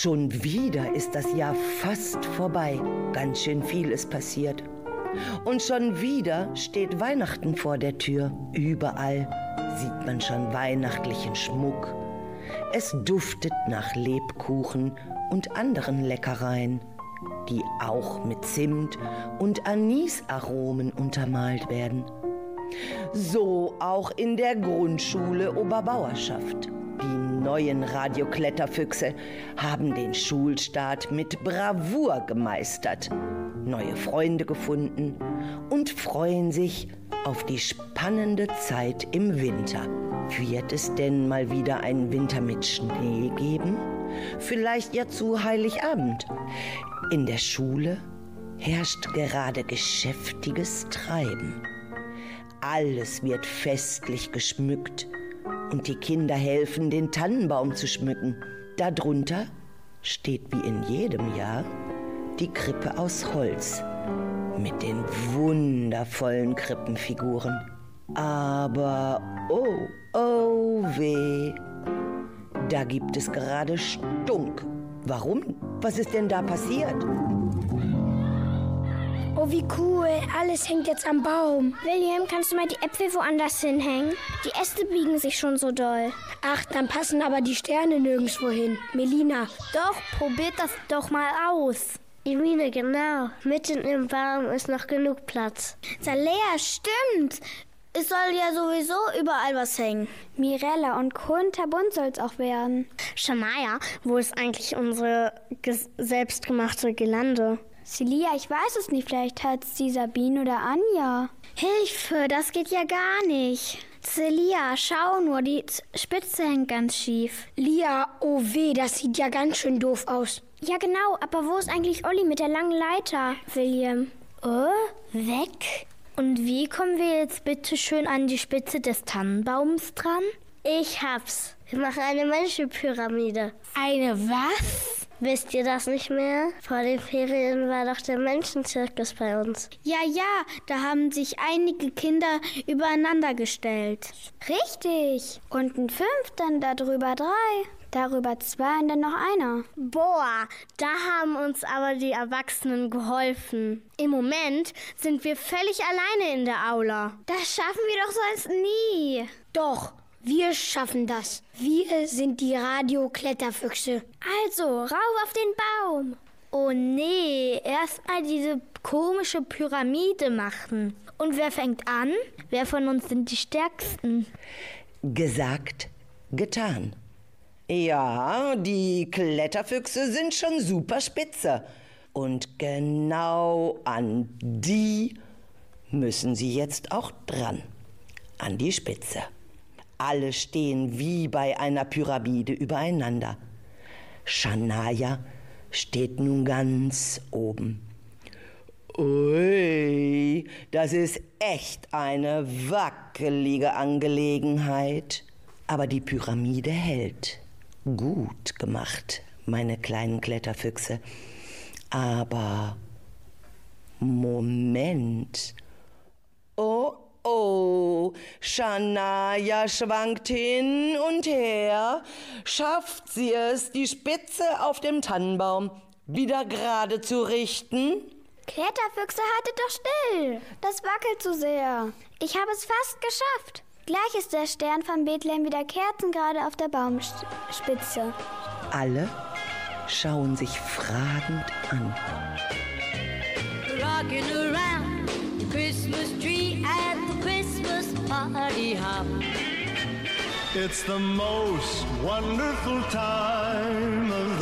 Schon wieder ist das Jahr fast vorbei. Ganz schön viel ist passiert. Und schon wieder steht Weihnachten vor der Tür. Überall sieht man schon weihnachtlichen Schmuck. Es duftet nach Lebkuchen und anderen Leckereien, die auch mit Zimt und Anisaromen untermalt werden. So auch in der Grundschule Oberbauerschaft. Neuen Radiokletterfüchse haben den Schulstart mit Bravour gemeistert, neue Freunde gefunden und freuen sich auf die spannende Zeit im Winter. Wird es denn mal wieder einen Winter mit Schnee geben? Vielleicht ja zu Heiligabend. In der Schule herrscht gerade geschäftiges Treiben. Alles wird festlich geschmückt und die Kinder helfen, den Tannenbaum zu schmücken. Darunter steht wie in jedem Jahr die Krippe aus Holz mit den wundervollen Krippenfiguren. Aber oh, oh weh, da gibt es gerade Stunk. Warum? Was ist denn da passiert? Oh, wie cool. Alles hängt jetzt am Baum. William, kannst du mal die Äpfel woanders hinhängen? Die Äste biegen sich schon so doll. Ach, dann passen aber die Sterne nirgendwo hin. Melina. Doch, probiert das doch mal aus. Irine, genau. Mitten im Baum ist noch genug Platz. Salea, stimmt. Es soll ja sowieso überall was hängen. Mirella und kunterbunt soll es auch werden. Shania, wo ist eigentlich unsere selbstgemachte Gelande? Celia, ich weiß es nicht. Vielleicht hat es die Sabine oder Anja. Hilfe, das geht ja gar nicht. Celia, schau nur, die Spitze hängt ganz schief. Lia, oh weh, das sieht ja ganz schön doof aus. Ja, genau, aber wo ist eigentlich Olli mit der langen Leiter, William? Oh, weg. Und wie kommen wir jetzt bitte schön an die Spitze des Tannenbaums dran? Ich hab's. Wir machen eine Menschenpyramide. Eine was? Wisst ihr das nicht mehr? Vor den Ferien war doch der Menschenzirkus bei uns. Ja, ja, da haben sich einige Kinder übereinander gestellt. Richtig. Und ein Fünf, dann darüber drei. Darüber zwei und dann noch einer. Boah, da haben uns aber die Erwachsenen geholfen. Im Moment sind wir völlig alleine in der Aula. Das schaffen wir doch sonst nie. Doch, wir schaffen das. Wir sind die Radiokletterfüchse. Also, rauf auf den Baum. Oh nee, erstmal diese komische Pyramide machen. Und wer fängt an? Wer von uns sind die Stärksten? Gesagt, getan. Ja, die Kletterfüchse sind schon super spitze. Und genau an die müssen sie jetzt auch dran. An die Spitze. Alle stehen wie bei einer Pyramide übereinander. Shania steht nun ganz oben. Ui, das ist echt eine wackelige Angelegenheit. Aber die Pyramide hält. Gut gemacht, meine kleinen Kletterfüchse. Aber Moment. Oh, oh, Shania schwankt hin und her. Schafft sie es, die Spitze auf dem Tannenbaum wieder gerade zu richten? Kletterfüchse, haltet doch still. Das wackelt zu sehr. Ich habe es fast geschafft. Gleich ist der Stern von Bethlehem wieder kerzengerade auf der Baumspitze. Alle schauen sich fragend an. Rocking around Christmas tree It's the most wonderful time of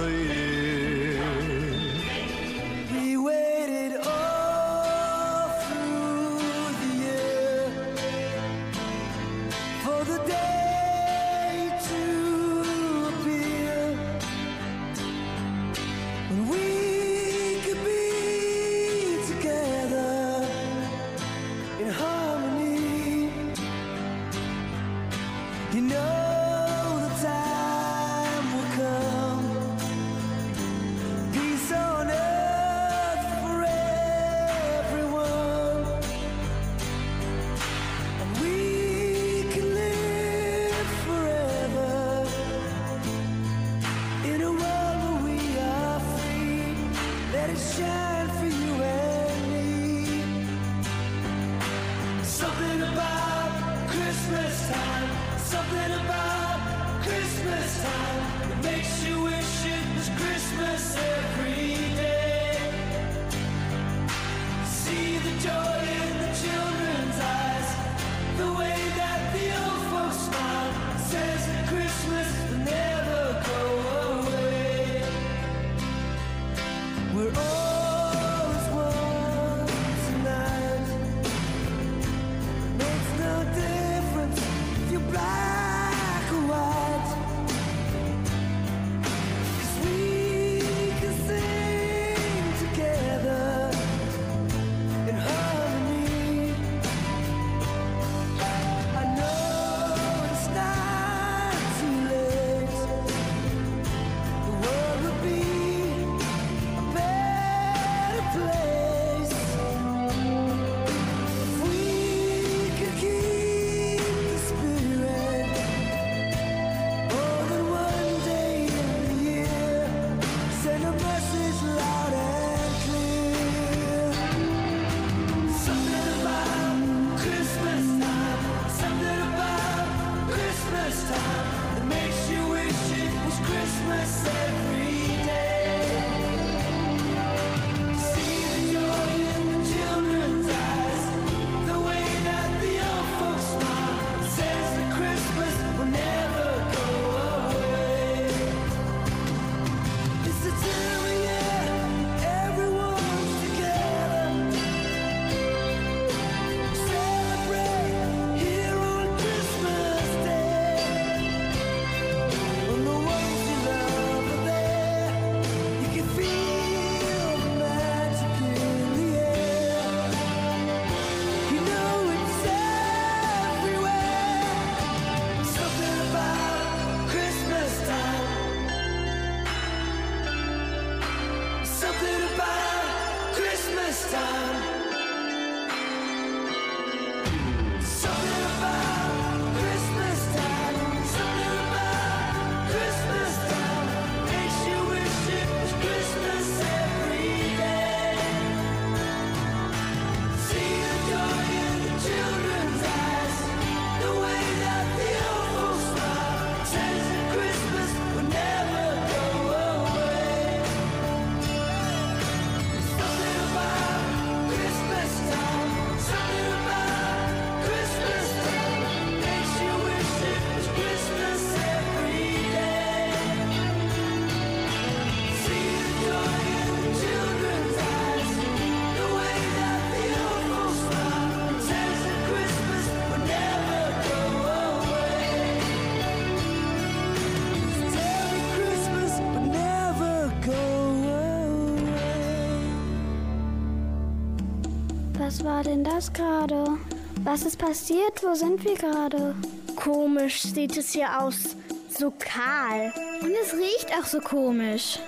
Was war denn das gerade? Was ist passiert? Wo sind wir gerade? Komisch sieht es hier aus. So kahl. Und es riecht auch so komisch.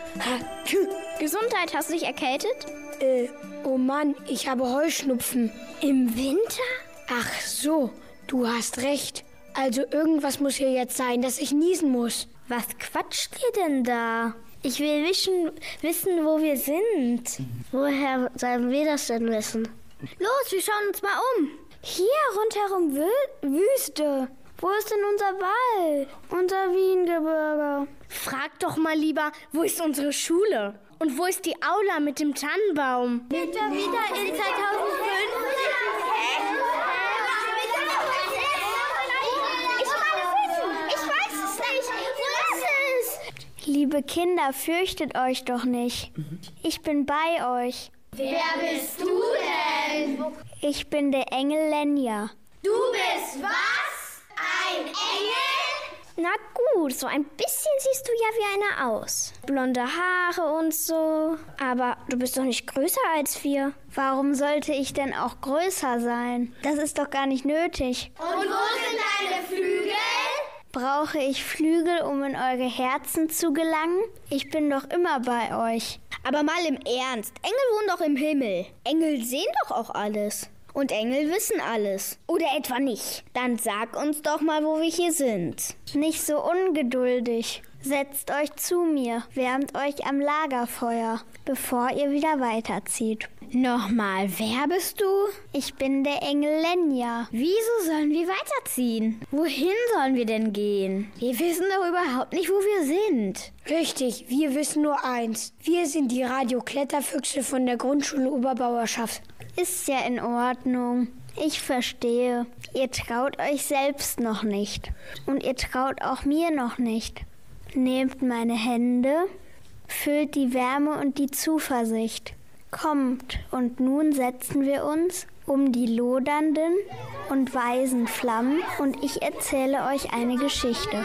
Gesundheit, hast du dich erkältet? Äh, oh Mann, ich habe Heuschnupfen. Im Winter? Ach so, du hast recht. Also irgendwas muss hier jetzt sein, dass ich niesen muss. Was quatscht ihr denn da? Ich will wissen, wissen, wo wir sind. Woher sollen wir das denn wissen? Los, wir schauen uns mal um. Hier rundherum Wü Wüste. Wo ist denn unser Wald? Unser Wiengebirge. Frag doch mal lieber, wo ist unsere Schule? Und wo ist die Aula mit dem Tannenbaum? Sind wir wieder in 2005? Liebe Kinder, fürchtet euch doch nicht. Ich bin bei euch. Wer bist du denn? Ich bin der Engel Lenja. Du bist was? Ein Engel? Na gut, so ein bisschen siehst du ja wie einer aus. Blonde Haare und so. Aber du bist doch nicht größer als wir. Warum sollte ich denn auch größer sein? Das ist doch gar nicht nötig. Und wo sind deine Flügel? Brauche ich Flügel, um in eure Herzen zu gelangen? Ich bin doch immer bei euch. Aber mal im Ernst, Engel wohnen doch im Himmel. Engel sehen doch auch alles. Und Engel wissen alles. Oder etwa nicht. Dann sag uns doch mal, wo wir hier sind. Nicht so ungeduldig. Setzt euch zu mir, wärmt euch am Lagerfeuer, bevor ihr wieder weiterzieht. Nochmal, wer bist du? Ich bin der Engel Lenja. Wieso sollen wir weiterziehen? Wohin sollen wir denn gehen? Wir wissen doch überhaupt nicht, wo wir sind. Richtig, wir wissen nur eins. Wir sind die Radio-Kletterfüchse von der Grundschule Oberbauerschaft. Ist ja in Ordnung. Ich verstehe. Ihr traut euch selbst noch nicht. Und ihr traut auch mir noch nicht. Nehmt meine Hände, füllt die Wärme und die Zuversicht. Kommt, und nun setzen wir uns um die lodernden und weißen Flammen und ich erzähle euch eine Geschichte.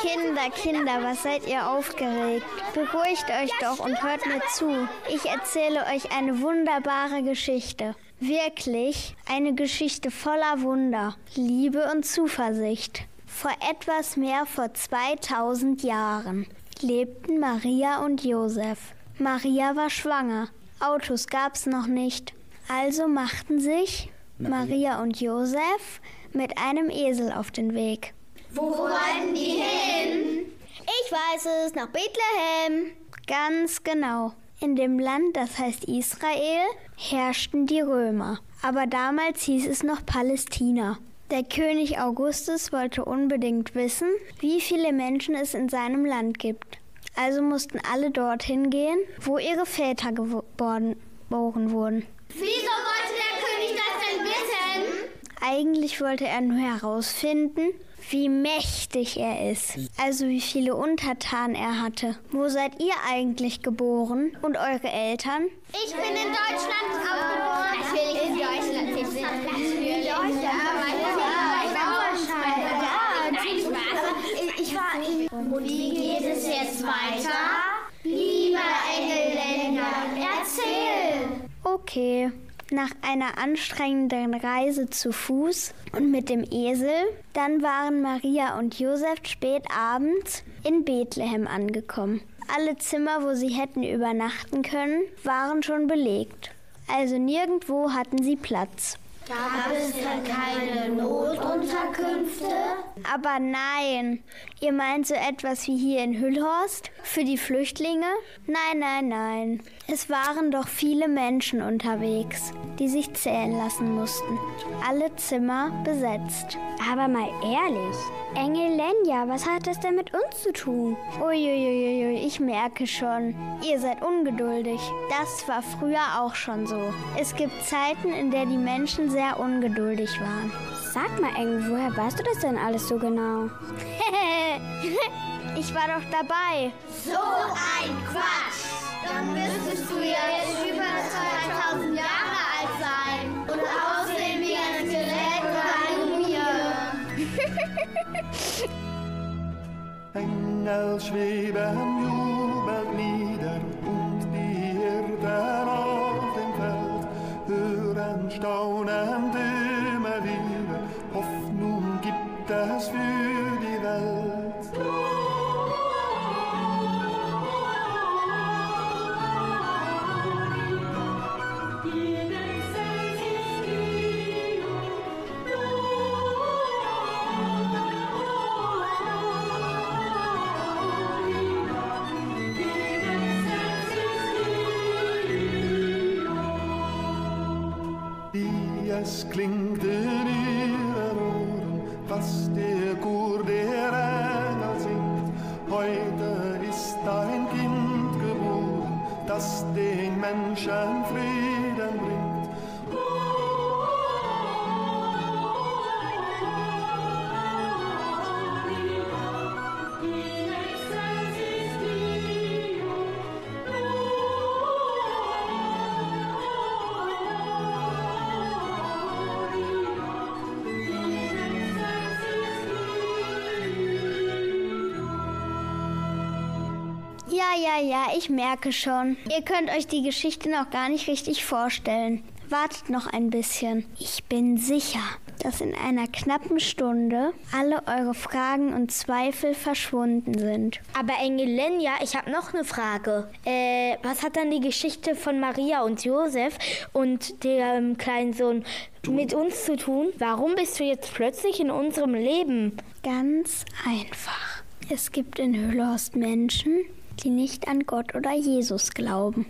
Kinder, Kinder, was seid ihr aufgeregt? Beruhigt euch doch und hört mir zu. Ich erzähle euch eine wunderbare Geschichte. Wirklich eine Geschichte voller Wunder, Liebe und Zuversicht. Vor etwas mehr vor 2000 Jahren lebten Maria und Josef. Maria war schwanger. Autos gab's noch nicht. Also machten sich Maria und Josef mit einem Esel auf den Weg. Wo wollten die hin? Ich weiß es, nach Bethlehem. Ganz genau. In dem Land, das heißt Israel, herrschten die Römer. Aber damals hieß es noch Palästina. Der König Augustus wollte unbedingt wissen, wie viele Menschen es in seinem Land gibt. Also mussten alle dorthin gehen, wo ihre Väter geboren wurden. Wieso wollte der König das denn wissen? Eigentlich wollte er nur herausfinden, wie mächtig er ist. Also wie viele Untertanen er hatte. Wo seid ihr eigentlich geboren? Und eure Eltern? Ich bin in Deutschland geboren. Natürlich in Deutschland. Ich bin natürlich. Ich war in. Und wie geht es jetzt weiter? Lieber Engelländer, erzähl! Okay. Nach einer anstrengenden Reise zu Fuß und mit dem Esel, dann waren Maria und Josef spät abends in Bethlehem angekommen. Alle Zimmer, wo sie hätten übernachten können, waren schon belegt. Also nirgendwo hatten sie Platz. Gab es denn keine Notunterkünfte? Aber nein, ihr meint so etwas wie hier in Hüllhorst? Für die Flüchtlinge? Nein, nein, nein. Es waren doch viele Menschen unterwegs, die sich zählen lassen mussten. Alle Zimmer besetzt. Aber mal ehrlich, Engel Lenja, was hat das denn mit uns zu tun? Uiuiuiui, ich merke schon. Ihr seid ungeduldig. Das war früher auch schon so. Es gibt Zeiten, in der die Menschen sehr ungeduldig waren. Sag mal, Engel, woher weißt du das denn alles so genau? ich war doch dabei. So ein Quatsch! Dann müsstest du ja jetzt über 2000 Jahre alt sein und aussehen wie ein Skelett oder eine Mumie. Engel schweben jubelnd nieder und die Hirten auf dem Feld hören staunend immer wieder. Hoffnung gibt es für es klingt Ja, ich merke schon. Ihr könnt euch die Geschichte noch gar nicht richtig vorstellen. Wartet noch ein bisschen. Ich bin sicher, dass in einer knappen Stunde alle eure Fragen und Zweifel verschwunden sind. Aber Engel Lenja, ich habe noch eine Frage. Äh, was hat dann die Geschichte von Maria und Josef und dem kleinen Sohn mit uns zu tun? Warum bist du jetzt plötzlich in unserem Leben? Ganz einfach. Es gibt in Hüllhorst Menschen, die nicht an Gott oder Jesus glauben.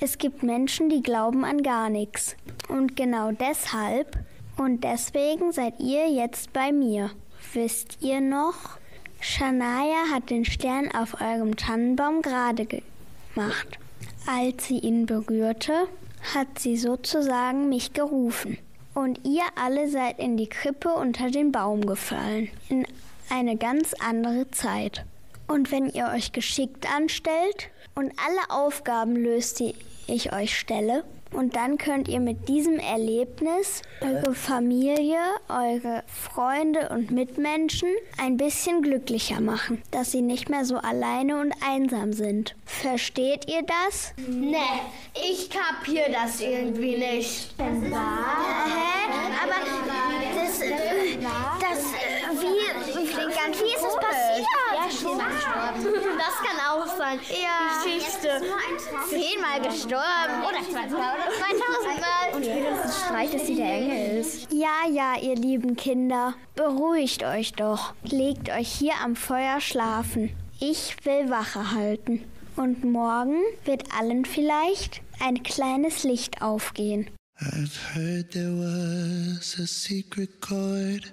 Es gibt Menschen, die glauben an gar nichts. Und genau deshalb und deswegen seid ihr jetzt bei mir. Wisst ihr noch? Shania hat den Stern auf eurem Tannenbaum gerade gemacht. Als sie ihn berührte, hat sie sozusagen mich gerufen. Und ihr alle seid in die Krippe unter den Baum gefallen. In eine ganz andere Zeit. Und wenn ihr euch geschickt anstellt und alle Aufgaben löst, die ich euch stelle, und dann könnt ihr mit diesem Erlebnis eure Familie, eure Freunde und Mitmenschen ein bisschen glücklicher machen, dass sie nicht mehr so alleine und einsam sind. Versteht ihr das? Nee, ich kapier das irgendwie nicht. Hä? Aber das, äh, das, äh, wie, wie ist es passiert? Ja, schon Das kann auch sein. Ja. Geschichte. Zehnmal gestorben. Oder 20 Mal oder 2000 Mal. Und spätestens schreit, dass sie der Engel ist. Ja, ja, ihr lieben Kinder, beruhigt euch doch. Legt euch hier am Feuer schlafen. Ich will Wache halten. Und morgen wird allen vielleicht ein kleines Licht aufgehen. I've heard there was a secret chord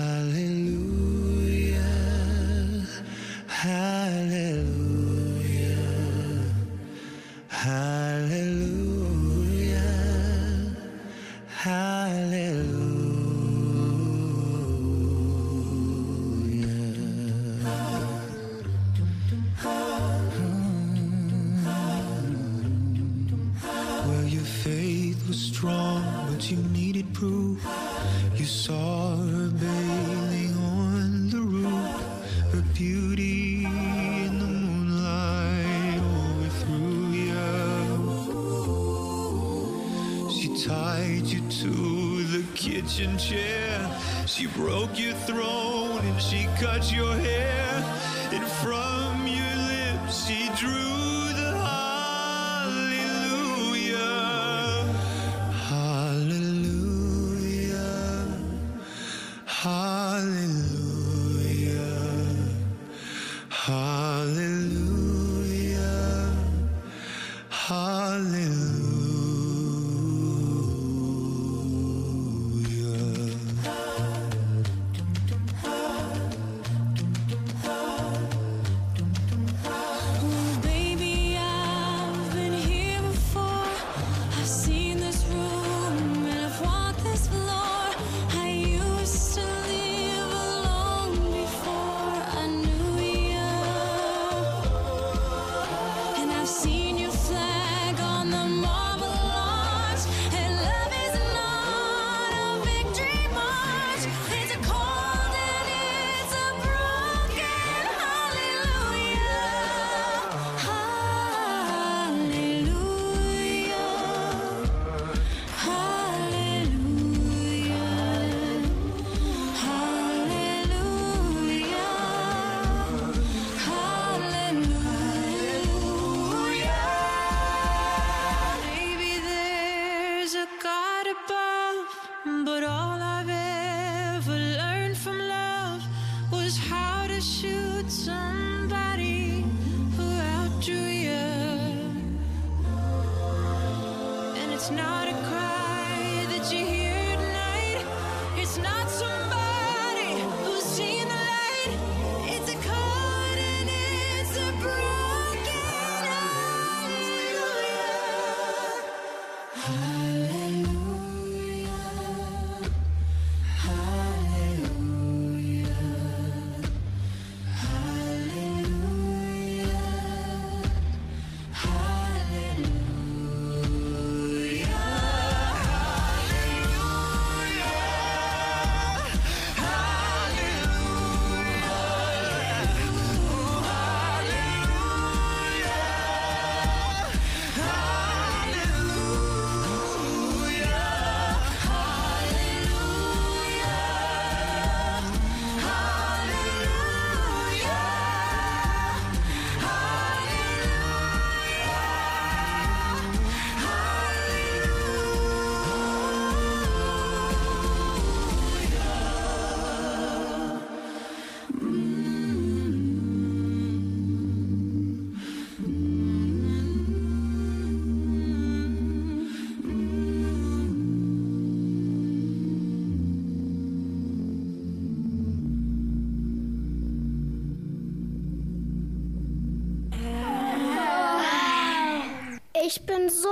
Kitchen chair. She broke your throne and she cut your hair. in from bin so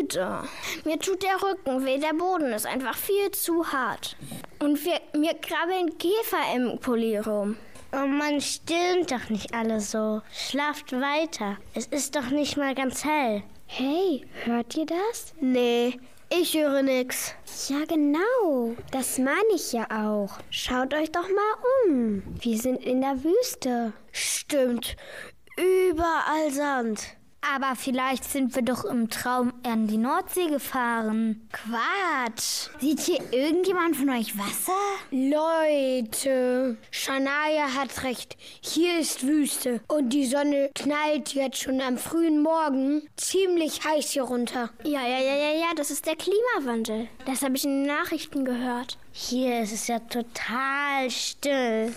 müde. Mir tut der Rücken weh, der Boden ist einfach viel zu hart. Und wir, mir krabbeln Käfer im Pulli rum. Oh Mann, stimmt doch nicht alles so. Schlaft weiter. Es ist doch nicht mal ganz hell. Hey, hört ihr das? Nee, ich höre nix. Ja, genau. Das meine ich ja auch. Schaut euch doch mal um. Wir sind in der Wüste. Stimmt. Überall Sand. Aber vielleicht sind wir doch im Traum an die Nordsee gefahren. Quatsch. Sieht hier irgendjemand von euch Wasser? Leute, Shania hat recht. Hier ist Wüste. Und die Sonne knallt jetzt schon am frühen Morgen ziemlich heiß hier runter. Ja, ja, ja, ja, ja, das ist der Klimawandel. Das habe ich in den Nachrichten gehört. Hier ist es ja total still.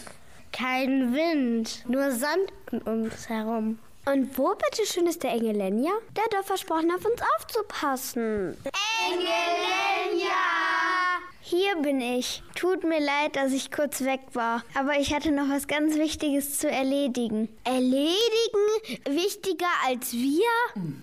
Kein Wind, nur Sand um uns herum. Und wo bitteschön ist der Engel Lenja? Der hat doch versprochen, auf uns aufzupassen. Engelenja! Hier bin ich. Tut mir leid, dass ich kurz weg war. Aber ich hatte noch was ganz Wichtiges zu erledigen. Erledigen? Wichtiger als wir?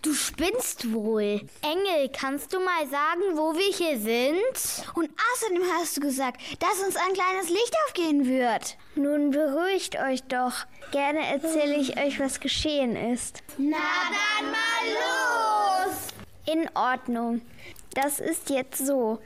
Du spinnst wohl. Engel, kannst du mal sagen, wo wir hier sind? Und außerdem hast du gesagt, dass uns ein kleines Licht aufgehen wird. Nun beruhigt euch doch. Gerne erzähle ich euch, was geschehen ist. Na dann mal los! In Ordnung. Das ist jetzt so.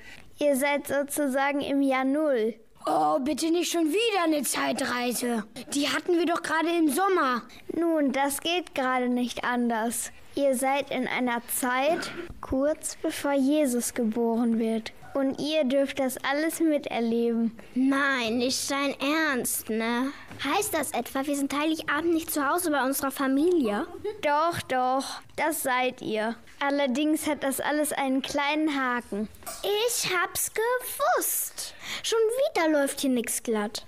Ihr seid sozusagen im Jahr Null. Oh, bitte nicht schon wieder eine Zeitreise. Die hatten wir doch gerade im Sommer. Nun, das geht gerade nicht anders. Ihr seid in einer Zeit kurz bevor Jesus geboren wird. Und ihr dürft das alles miterleben. Nein, nicht dein Ernst, ne? Heißt das etwa, wir sind Heiligabend nicht zu Hause bei unserer Familie? Doch, doch, das seid ihr. Allerdings hat das alles einen kleinen Haken. Ich hab's gewusst. Schon wieder läuft hier nix glatt.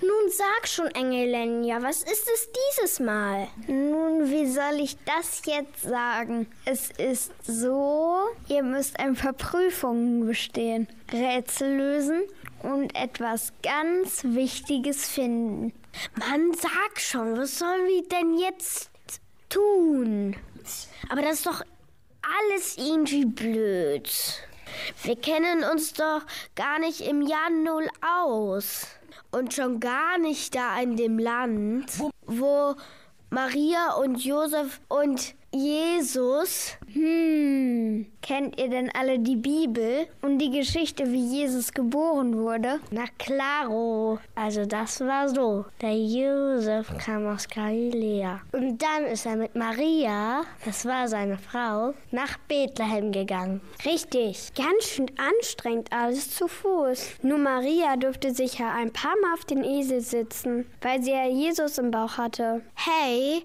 Nun sag schon, Engelenja, was ist es dieses Mal? Nun, wie soll ich das jetzt sagen? Es ist so, ihr müsst ein paar Prüfungen bestehen, Rätsel lösen und etwas ganz Wichtiges finden. Mann, sag schon, was sollen wir denn jetzt tun? Aber das ist doch alles irgendwie blöd. Wir kennen uns doch gar nicht im Jahr Null aus. Und schon gar nicht da in dem Land, wo Maria und Josef und Jesus. Hm, kennt ihr denn alle die Bibel und die Geschichte, wie Jesus geboren wurde? Na klaro. Also das war so. Der Josef kam aus Galiläa. Und dann ist er mit Maria, das war seine Frau, nach Bethlehem gegangen. Richtig. Ganz schön anstrengend alles zu Fuß. Nur Maria durfte sich ja ein paar Mal auf den Esel sitzen, weil sie ja Jesus im Bauch hatte. Hey,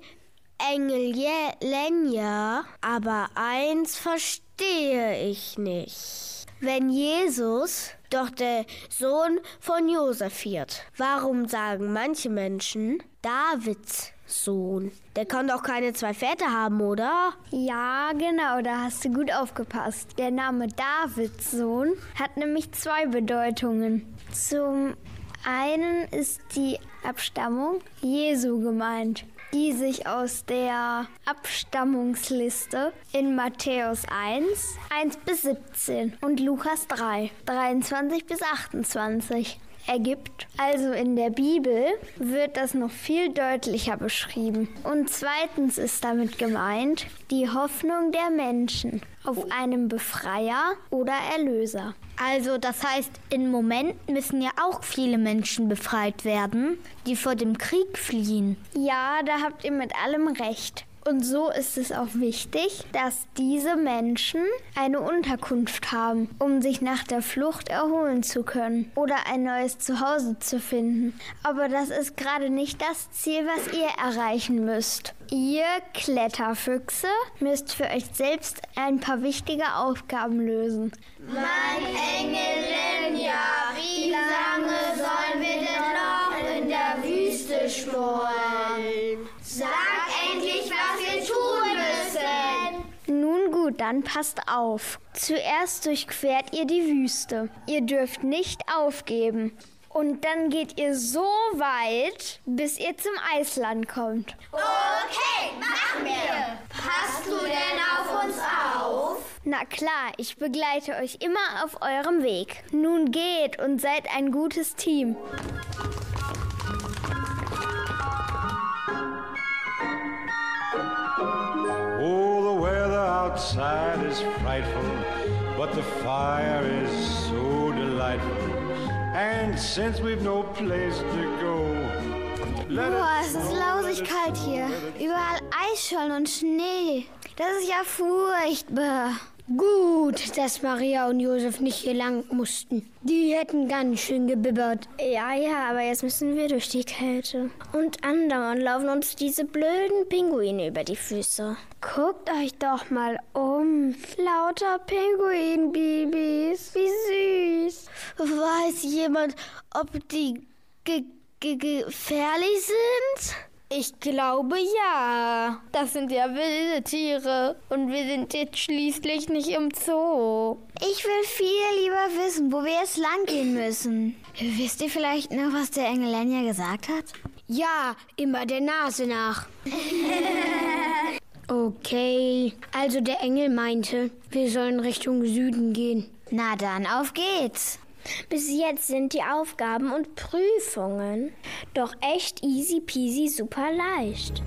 Engel Je- Lenja, aber eins verstehe ich nicht. Wenn Jesus doch der Sohn von Josef wird, warum sagen manche Menschen Davids Sohn? Der kann doch keine zwei Väter haben, oder? Ja, genau, da hast du gut aufgepasst. Der Name Davids Sohn hat nämlich zwei Bedeutungen. Zum einen ist die Abstammung Jesu gemeint, die sich aus der Abstammungsliste in Matthäus 1, 1 bis 17 und Lukas 3, 23 bis 28 ergibt. Also in der Bibel wird das noch viel deutlicher beschrieben. Und zweitens ist damit gemeint die Hoffnung der Menschen auf einen Befreier oder Erlöser. Also das heißt, im Moment müssen ja auch viele Menschen befreit werden, die vor dem Krieg fliehen. Ja, da habt ihr mit allem recht. Und so ist es auch wichtig, dass diese Menschen eine Unterkunft haben, um sich nach der Flucht erholen zu können oder ein neues Zuhause zu finden. Aber das ist gerade nicht das Ziel, was ihr erreichen müsst. Ihr Kletterfüchse müsst für euch selbst ein paar wichtige Aufgaben lösen. Mein Engelenja, wie lange sollen wir denn noch in der Wüste schmoren? Sag endlich, was wir tun müssen. Nun gut, dann passt auf. Zuerst durchquert ihr die Wüste. Ihr dürft nicht aufgeben. Und dann geht ihr so weit, bis ihr zum Eisland kommt. Okay, machen wir. Passt du denn auf uns Na klar, ich begleite euch immer auf eurem Weg. Nun geht und seid ein gutes Team. Oh, the weather outside is frightful, but the fire is so delightful. And since we've no place to go, Boah, es ist lausig kalt hier. Überall Eisschollen und Schnee. Das ist ja furchtbar. Gut, dass Maria und Josef nicht hier lang mussten. Die hätten ganz schön gebibbert. Ja, ja, aber jetzt müssen wir durch die Kälte. Und andauernd laufen uns diese blöden Pinguine über die Füße. Guckt euch doch mal um. Lauter Pinguinbabys. Wie süß. Weiß jemand, ob die ge ge gefährlich sind? Ich glaube ja. Das sind ja wilde Tiere. Und wir sind jetzt schließlich nicht im Zoo. Ich will viel lieber wissen, wo wir jetzt lang gehen müssen. Wisst ihr vielleicht noch, was der Engel Lenja gesagt hat? Ja, immer der Nase nach. okay, also der Engel meinte, wir sollen Richtung Süden gehen. Na dann, auf geht's. Bis jetzt sind die Aufgaben und Prüfungen doch echt easy peasy super leicht.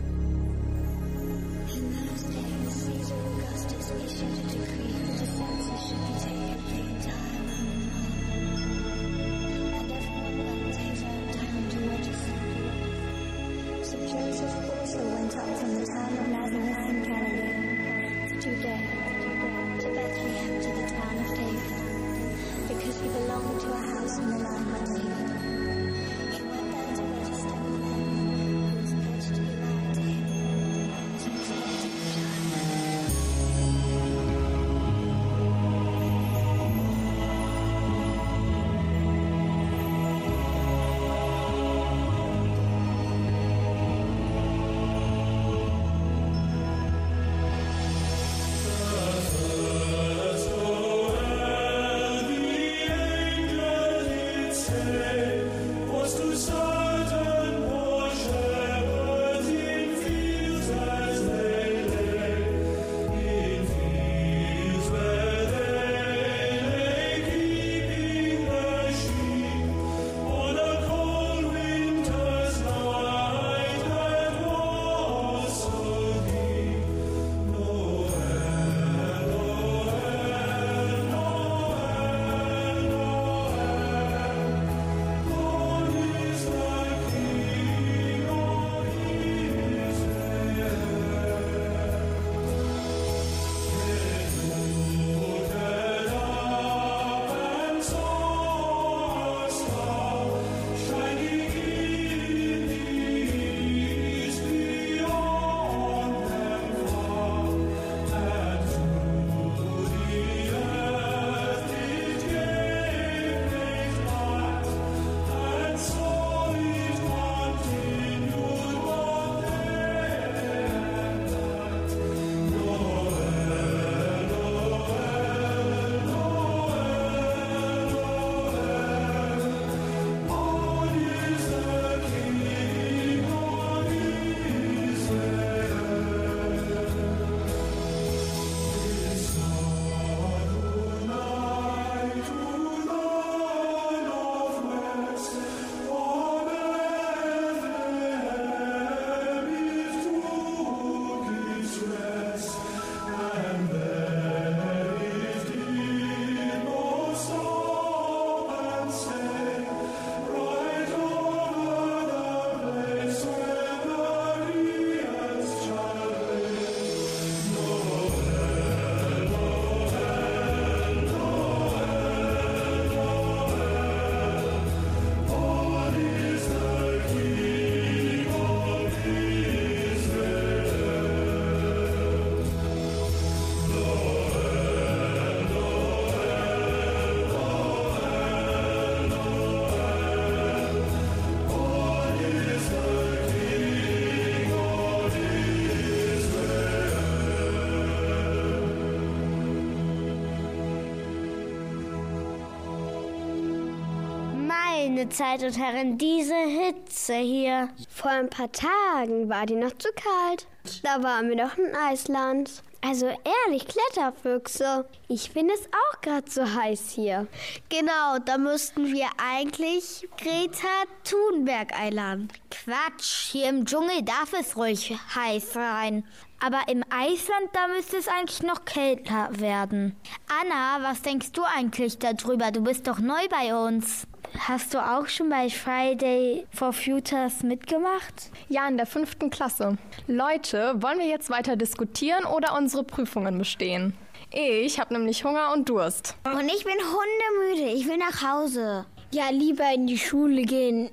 Meine Zeit und Herren, diese Hitze hier. Vor ein paar Tagen war die noch zu kalt. Da waren wir doch in Eisland. Also ehrlich, Kletterfüchse. Ich finde es auch gerade so heiß hier. Genau, da müssten wir eigentlich Greta Thunberg einladen. Quatsch, hier im Dschungel darf es ruhig heiß sein. Aber im Eisland, da müsste es eigentlich noch kälter werden. Anna, was denkst du eigentlich darüber? Du bist doch neu bei uns. Hast du auch schon bei Friday for Futures mitgemacht? Ja, in der fünften Klasse. Leute, wollen wir jetzt weiter diskutieren oder unsere Prüfungen bestehen? Ich habe nämlich Hunger und Durst. Und ich bin hundemüde. Ich will nach Hause. Ja, lieber in die Schule gehen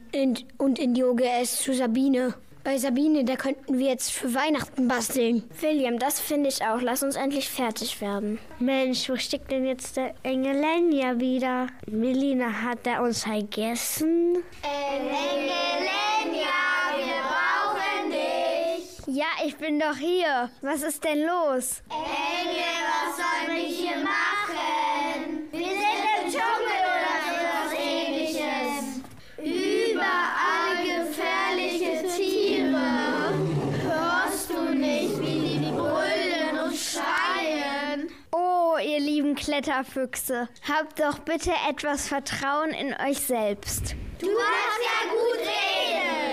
und in die OGS zu Sabine. Bei Sabine, da könnten wir jetzt für Weihnachten basteln. William, das finde ich auch. Lass uns endlich fertig werden. Mensch, wo steckt denn jetzt der Engelenja wieder? Melina, hat er uns vergessen? Engelenja, wir brauchen dich. Ja, ich bin doch hier. Was ist denn los? Engel, was sollen wir hier machen? Wir sind im Dschungel oder sowas ähnliches. Überall Oh, ihr lieben Kletterfüchse, habt doch bitte etwas Vertrauen in euch selbst. Du hast ja gut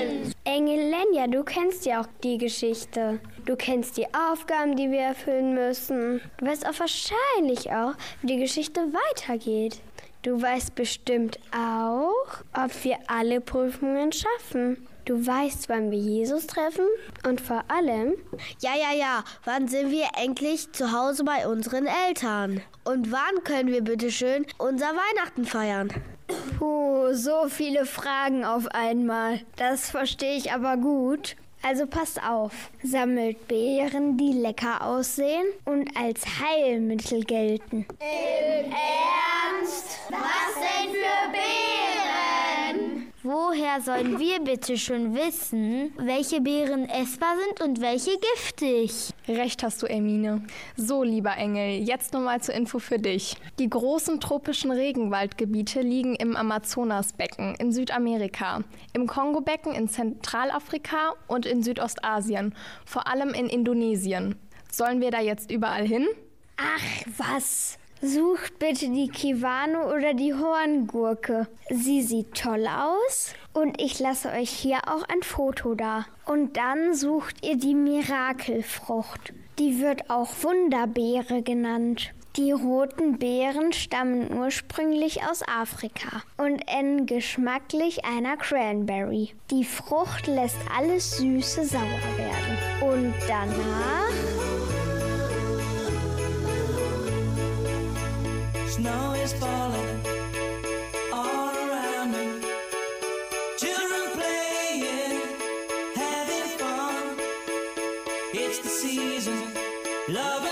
reden. Engelenja, du kennst ja auch die Geschichte. Du kennst die Aufgaben, die wir erfüllen müssen. Du weißt auch wahrscheinlich auch, wie die Geschichte weitergeht. Du weißt bestimmt auch, ob wir alle Prüfungen schaffen. Du weißt, wann wir Jesus treffen und vor allem, Ja, ja, ja. Wann sind wir endlich zu Hause bei unseren Eltern? Und wann können wir bitte schön unser Weihnachten feiern? puh, so viele Fragen auf einmal. Das verstehe ich aber gut. Also passt auf, sammelt Beeren, die lecker aussehen und als Heilmittel gelten. Im Ernst? Was denn für Beeren? Woher sollen wir bitte schon wissen, welche Beeren essbar sind und welche giftig? Recht hast du, Hermine. So, lieber Engel, jetzt nochmal zur Info für dich. Die großen tropischen Regenwaldgebiete liegen im Amazonasbecken in Südamerika, im Kongobecken in Zentralafrika und in Südostasien, vor allem in Indonesien. Sollen wir da jetzt überall hin? Ach was! Sucht bitte die Kiwano oder die Horngurke. Sie sieht toll aus und ich lasse euch hier auch ein Foto da. Und dann sucht ihr die Mirakelfrucht. Die wird auch Wunderbeere genannt. Die roten Beeren stammen ursprünglich aus Afrika und enden geschmacklich einer Cranberry. Die Frucht lässt alles Süße sauer werden. Und danach Snow is falling all around me. Children playing, having fun. It's the season, love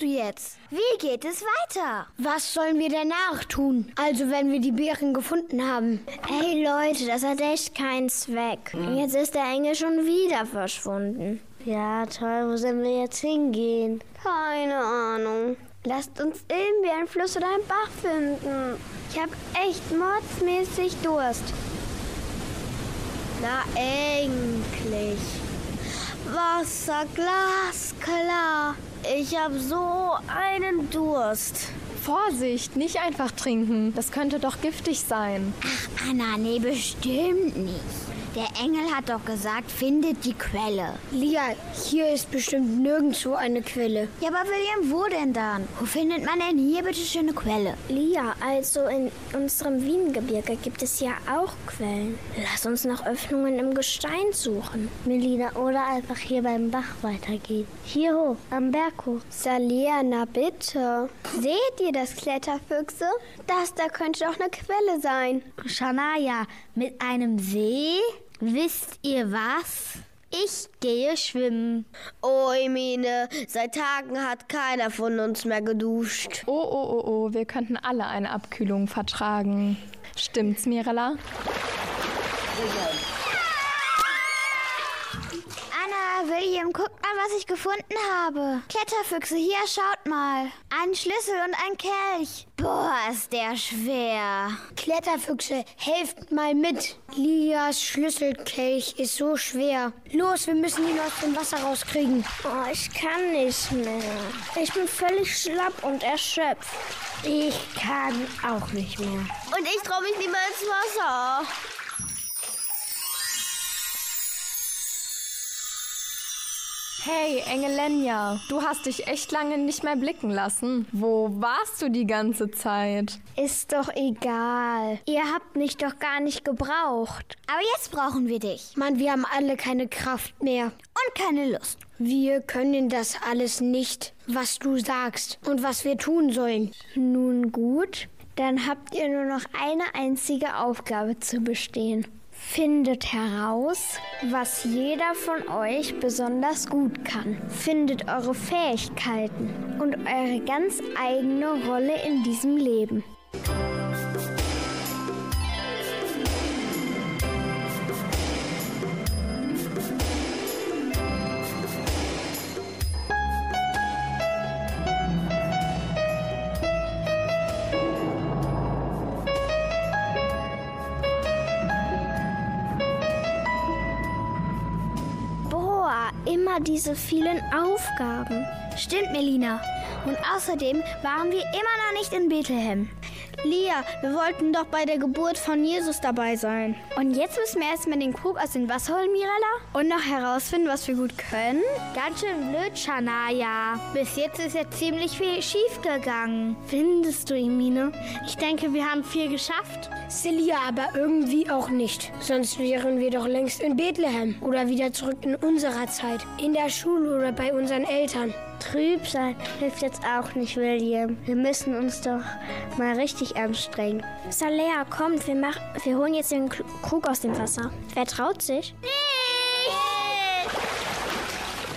du jetzt? Wie geht es weiter? Was sollen wir danach tun? Also, wenn wir die Beeren gefunden haben. Hey Leute, das hat echt keinen Zweck. Jetzt ist der Engel schon wieder verschwunden. Ja, toll, wo sollen wir jetzt hingehen? Keine Ahnung. Lasst uns irgendwie einen Fluss oder einen Bach finden. Ich habe echt mordsmäßig Durst. Na, endlich. Wasser, glasklar. Ich habe so einen Durst. Vorsicht, nicht einfach trinken. Das könnte doch giftig sein. Ach, Anna, nee, bestimmt nicht. Der Engel hat doch gesagt, findet die Quelle. Lia, hier ist bestimmt nirgendwo eine Quelle. Ja, aber William, wo denn dann? Wo findet man denn hier bitte schön eine Quelle? Lia, also in unserem Wiengebirge gibt es ja auch Quellen. Lass uns nach Öffnungen im Gestein suchen. Melina, oder einfach hier beim Bach weitergehen. Hier hoch, am Berg hoch. Salia, na bitte. Seht ihr das, Kletterfüchse? Das da könnte doch eine Quelle sein. Shania, mit einem See? Wisst ihr was? Ich gehe schwimmen. Oh, Emine, seit Tagen hat keiner von uns mehr geduscht. Oh, oh, oh, oh, wir könnten alle eine Abkühlung vertragen. Stimmt's, Mirella? Anna, William, guckt mal, was ich gefunden habe. Kletterfüchse, hier, schaut mal. Ein Schlüssel und ein Kelch. Boah, ist der schwer. Kletterfüchse, helft mal mit. Lias Schlüsselkelch ist so schwer. Los, wir müssen ihn aus dem Wasser rauskriegen. Oh, ich kann nicht mehr. Ich bin völlig schlapp und erschöpft. Ich kann auch nicht mehr. Und ich traue mich nicht mehr ins Wasser. Hey, Engelenja, du hast dich echt lange nicht mehr blicken lassen. Wo warst du die ganze Zeit? Ist doch egal. Ihr habt mich doch gar nicht gebraucht. Aber jetzt brauchen wir dich. Mann, wir haben alle keine Kraft mehr. Und keine Lust. Wir können das alles nicht, was du sagst und was wir tun sollen. Nun gut, dann habt ihr nur noch eine einzige Aufgabe zu bestehen. Findet heraus, was jeder von euch besonders gut kann. Findet eure Fähigkeiten und eure ganz eigene Rolle in diesem Leben. Diese vielen Aufgaben. Stimmt, Melina. Und außerdem waren wir immer noch nicht in Bethlehem. Lia, wir wollten doch bei der Geburt von Jesus dabei sein. Und jetzt müssen wir erstmal den Krug aus dem Wasser holen, Mirella? Und noch herausfinden, was wir gut können? Ganz schön blöd, Shania. Bis jetzt ist ja ziemlich viel schief gegangen. Findest du, Emine? Ich denke, wir haben viel geschafft. Celia aber irgendwie auch nicht. Sonst wären wir doch längst in Bethlehem oder wieder zurück in unserer Zeit. In der Schule oder bei unseren Eltern. Trüb sein hilft jetzt auch nicht, William. Wir müssen uns doch mal richtig anstrengen. Salea, kommt, wir, mach, wir holen jetzt den Krug aus dem Wasser. Wer traut sich?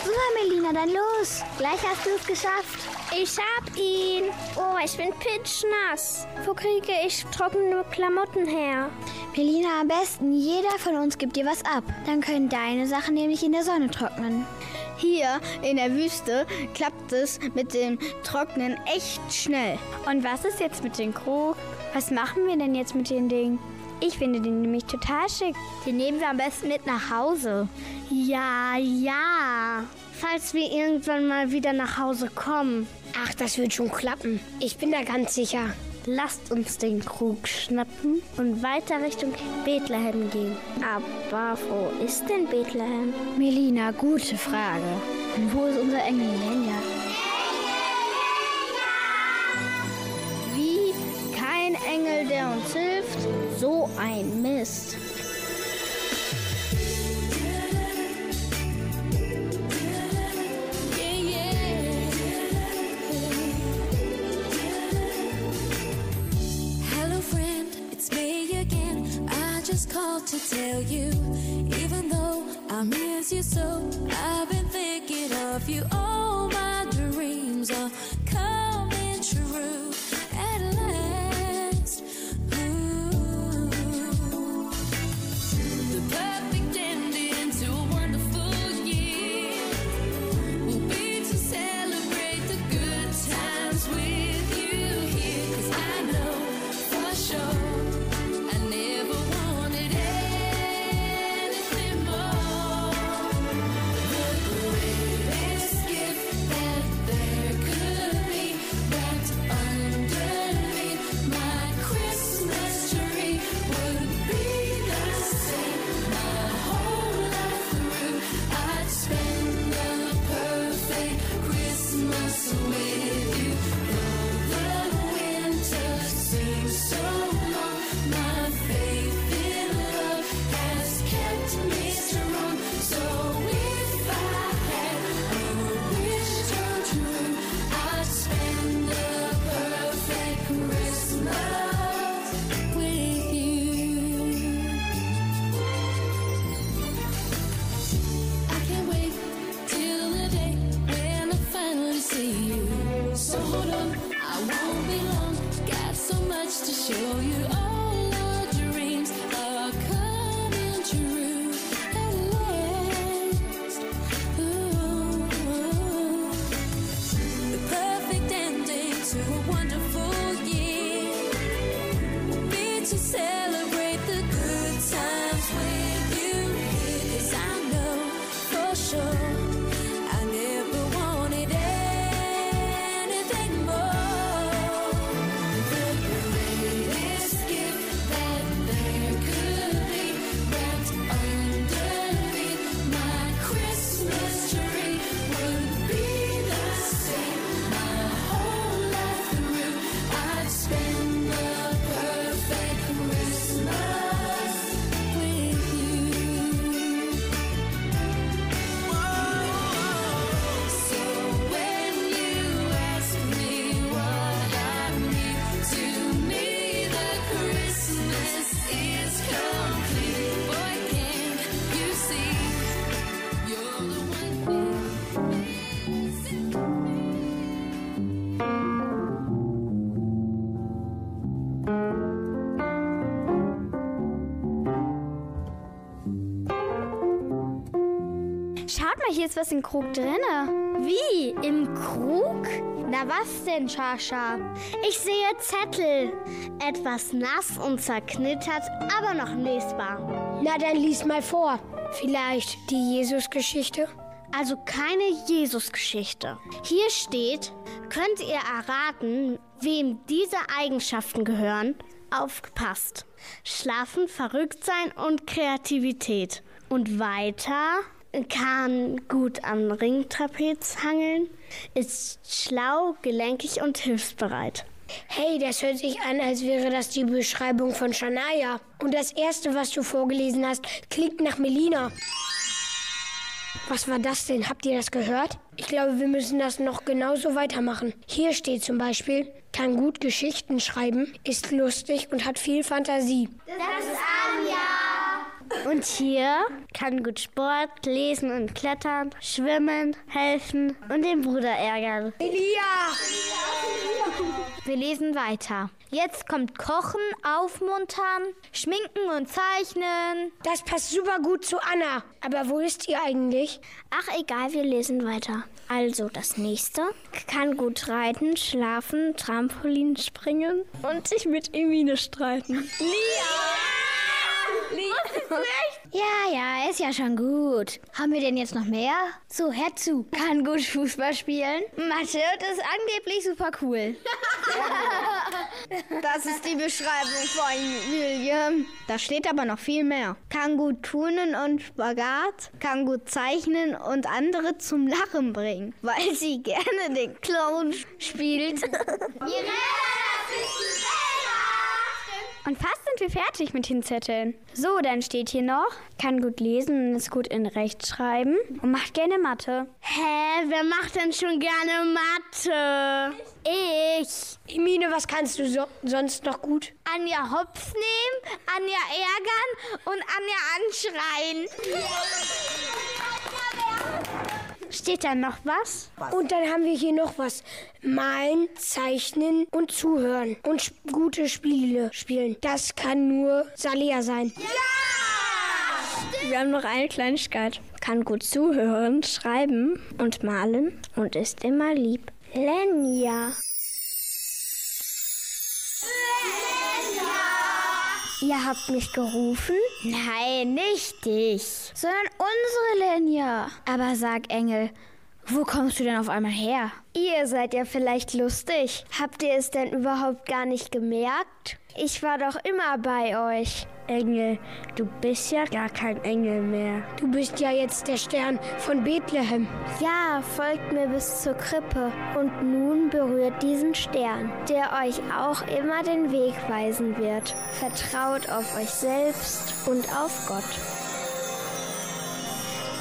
Super, Melina, dann los. Gleich hast du es geschafft. Ich hab ihn. Oh, ich bin pitschnass. Wo kriege ich trockene Klamotten her? Melina, am besten, jeder von uns gibt dir was ab. Dann können deine Sachen nämlich in der Sonne trocknen. Hier in der Wüste klappt es mit dem Trocknen echt schnell. Und was ist jetzt mit dem Krug? Was machen wir denn jetzt mit den Dingen? Ich finde den nämlich total schick. Den nehmen wir am besten mit nach Hause. Ja, ja. Falls wir irgendwann mal wieder nach Hause kommen. Ach, das wird schon klappen. Ich bin da ganz sicher. Lasst uns den Krug schnappen und weiter Richtung Bethlehem gehen. Aber wo ist denn Bethlehem? Melina, gute Frage. Und wo ist unser Engel Lenja? Wie kein Engel, der uns hilft, so ein Mist. Just called to tell you, even though I miss you so. I've been thinking of you. All my dreams are coming true Ist was im Krug drinne. Wie? Im Krug? Na was denn, Shasha? Ich sehe Zettel. Etwas nass und zerknittert, aber noch lesbar. Na, dann lies mal vor. Vielleicht die Jesus-Geschichte? Also keine Jesus-Geschichte. Hier steht, könnt ihr erraten, wem diese Eigenschaften gehören? Aufgepasst. Schlafen, verrückt sein und Kreativität. Und weiter kann gut am Ringtrapez hangeln, ist schlau, gelenkig und hilfsbereit. Hey, das hört sich an, als wäre das die Beschreibung von Shania. Und das erste, was du vorgelesen hast, klingt nach Melina. Was war das denn? Habt ihr das gehört? Ich glaube, wir müssen das noch genauso weitermachen. Hier steht zum Beispiel, kann gut Geschichten schreiben, ist lustig und hat viel Fantasie. Das ist. Und hier kann gut Sport, lesen und klettern, schwimmen, helfen und den Bruder ärgern. Elia! Wir lesen weiter. Jetzt kommt Kochen, Aufmuntern, Schminken und Zeichnen. Das passt super gut zu Anna. Aber wo ist ihr eigentlich? Ach egal, wir lesen weiter. Also das nächste. Kann gut reiten, schlafen, Trampolin springen und sich mit Emine streiten. Ja, ja, ist ja schon gut. Haben wir denn jetzt noch mehr? So, hör zu. Kann gut Fußball spielen. Mathe und ist angeblich super cool. Das ist die Beschreibung von William. Da steht aber noch viel mehr. Kann gut turnen und Spagat, kann gut zeichnen und andere zum Lachen bringen, weil sie gerne den Clown spielt. Und fast sind wir fertig mit den Zetteln. So, dann steht hier noch, kann gut lesen und ist gut in Rechtschreiben und macht gerne Mathe. Hä, wer macht denn schon gerne Mathe? Ich. Emine, was kannst du so sonst noch gut? Anja hops nehmen, Anja ärgern und Anja anschreien. Steht da noch was? Und dann haben wir hier noch was. Malen, zeichnen und zuhören. Und sp gute Spiele spielen. Das kann nur Salia sein. Wir haben noch eine Kleinigkeit. Kann gut zuhören, schreiben und malen und ist immer lieb. Lenja. Ihr habt mich gerufen? Nein, nicht dich. Sondern unsere Lenja. Aber sag, Engel, wo kommst du denn auf einmal her? Ihr seid ja vielleicht lustig. Habt ihr es denn überhaupt gar nicht gemerkt? Ich war doch immer bei euch. Engel, du bist ja gar kein Engel mehr. Du bist ja jetzt der Stern von Bethlehem. Ja, folgt mir bis zur Krippe und nun berührt diesen Stern, der euch auch immer den Weg weisen wird. Vertraut auf euch selbst und auf Gott.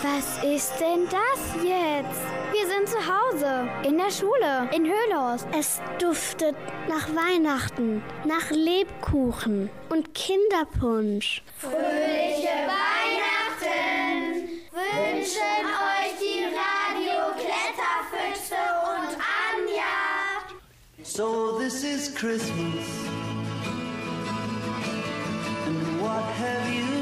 Was ist denn das jetzt? Wir sind zu Hause, in der Schule, in Höhlos. Es duftet nach Weihnachten, nach Lebkuchen und Kinderpunsch. Fröhliche Weihnachten wünschen euch die Radio Kletterfüchse und Anja. So this is Christmas. And what have you